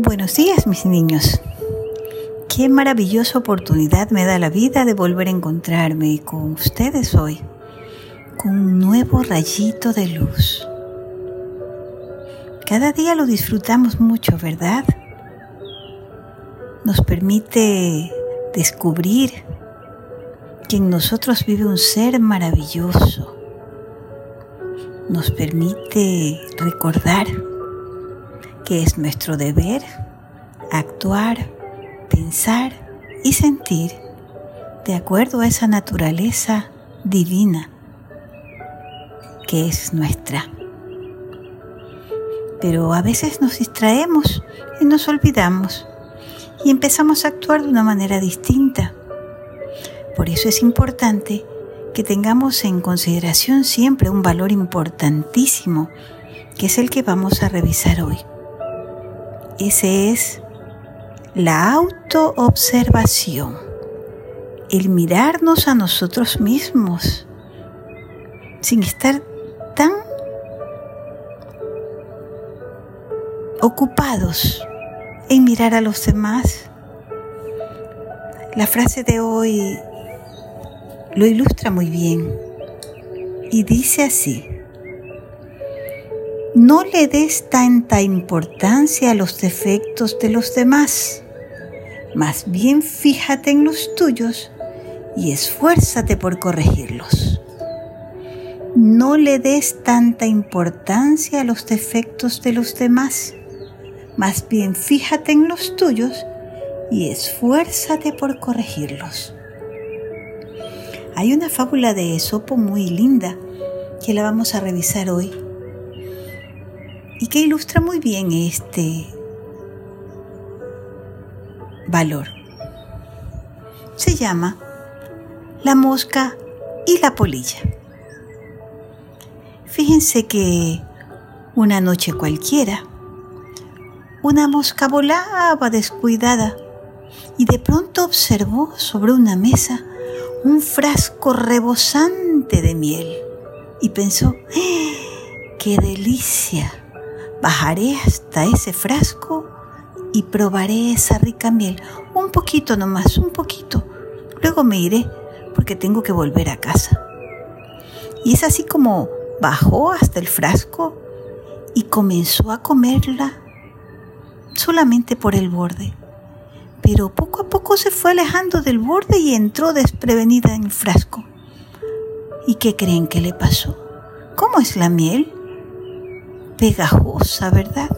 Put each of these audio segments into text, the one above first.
Buenos días mis niños. Qué maravillosa oportunidad me da la vida de volver a encontrarme con ustedes hoy, con un nuevo rayito de luz. Cada día lo disfrutamos mucho, ¿verdad? Nos permite descubrir que en nosotros vive un ser maravilloso. Nos permite recordar que es nuestro deber actuar, pensar y sentir de acuerdo a esa naturaleza divina que es nuestra. Pero a veces nos distraemos y nos olvidamos y empezamos a actuar de una manera distinta. Por eso es importante que tengamos en consideración siempre un valor importantísimo, que es el que vamos a revisar hoy. Ese es la autoobservación, el mirarnos a nosotros mismos sin estar tan ocupados en mirar a los demás. La frase de hoy lo ilustra muy bien y dice así. No le des tanta importancia a los defectos de los demás. Más bien fíjate en los tuyos y esfuérzate por corregirlos. No le des tanta importancia a los defectos de los demás. Más bien fíjate en los tuyos y esfuérzate por corregirlos. Hay una fábula de Esopo muy linda que la vamos a revisar hoy y que ilustra muy bien este valor. Se llama La mosca y la polilla. Fíjense que una noche cualquiera, una mosca volaba descuidada y de pronto observó sobre una mesa un frasco rebosante de miel y pensó, ¡Eh, ¡qué delicia! Bajaré hasta ese frasco y probaré esa rica miel. Un poquito nomás, un poquito. Luego me iré porque tengo que volver a casa. Y es así como bajó hasta el frasco y comenzó a comerla solamente por el borde. Pero poco a poco se fue alejando del borde y entró desprevenida en el frasco. ¿Y qué creen que le pasó? ¿Cómo es la miel? Pegajosa, ¿verdad?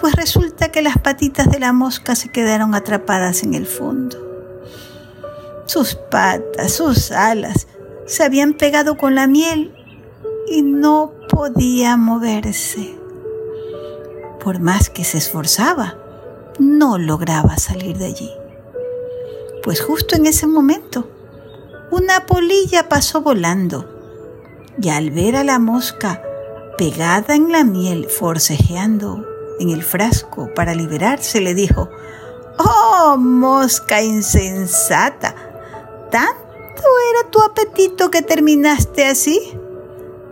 Pues resulta que las patitas de la mosca se quedaron atrapadas en el fondo. Sus patas, sus alas, se habían pegado con la miel y no podía moverse. Por más que se esforzaba, no lograba salir de allí. Pues justo en ese momento, una polilla pasó volando y al ver a la mosca pegada en la miel, forcejeando en el frasco para liberarse, le dijo, Oh, mosca insensata, ¿tanto era tu apetito que terminaste así?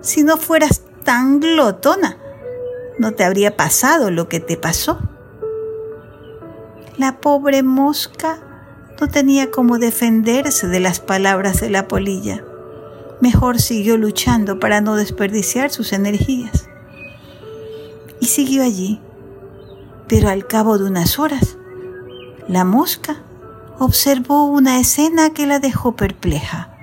Si no fueras tan glotona, no te habría pasado lo que te pasó. La pobre mosca no tenía cómo defenderse de las palabras de la polilla mejor siguió luchando para no desperdiciar sus energías. Y siguió allí. Pero al cabo de unas horas, la mosca observó una escena que la dejó perpleja.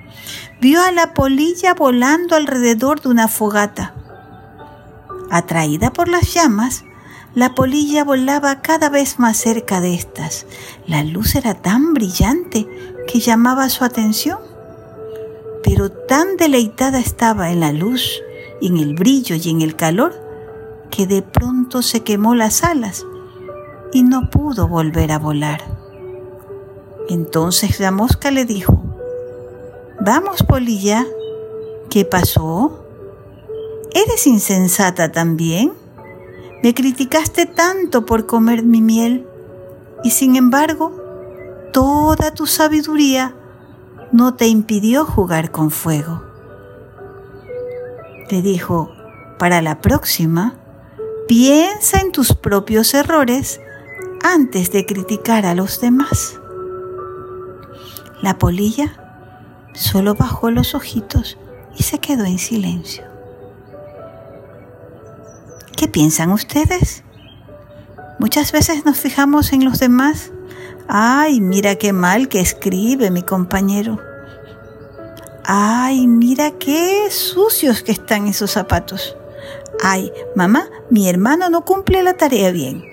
Vio a la polilla volando alrededor de una fogata. Atraída por las llamas, la polilla volaba cada vez más cerca de estas. La luz era tan brillante que llamaba su atención pero tan deleitada estaba en la luz, en el brillo y en el calor, que de pronto se quemó las alas y no pudo volver a volar. Entonces la mosca le dijo, Vamos, Polilla, ¿qué pasó? ¿Eres insensata también? Me criticaste tanto por comer mi miel y sin embargo, toda tu sabiduría no te impidió jugar con fuego. Le dijo, para la próxima, piensa en tus propios errores antes de criticar a los demás. La polilla solo bajó los ojitos y se quedó en silencio. ¿Qué piensan ustedes? Muchas veces nos fijamos en los demás. Ay, mira qué mal que escribe mi compañero. Ay, mira qué sucios que están esos zapatos. Ay, mamá, mi hermano no cumple la tarea bien.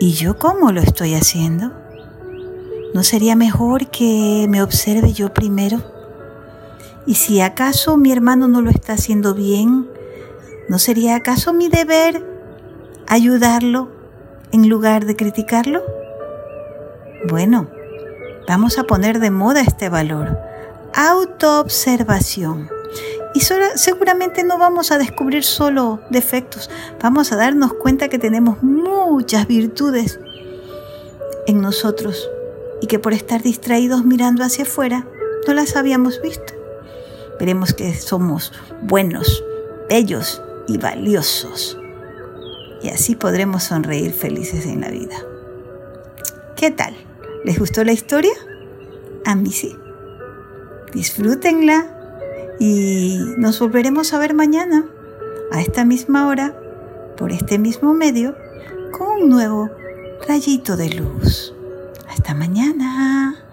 ¿Y yo cómo lo estoy haciendo? ¿No sería mejor que me observe yo primero? Y si acaso mi hermano no lo está haciendo bien, ¿no sería acaso mi deber ayudarlo en lugar de criticarlo? Bueno, vamos a poner de moda este valor. Autoobservación. Y seguramente no vamos a descubrir solo defectos, vamos a darnos cuenta que tenemos muchas virtudes en nosotros y que por estar distraídos mirando hacia afuera no las habíamos visto. Veremos que somos buenos, bellos y valiosos. Y así podremos sonreír felices en la vida. ¿Qué tal? ¿Les gustó la historia? A mí sí. Disfrútenla y nos volveremos a ver mañana a esta misma hora, por este mismo medio, con un nuevo rayito de luz. Hasta mañana.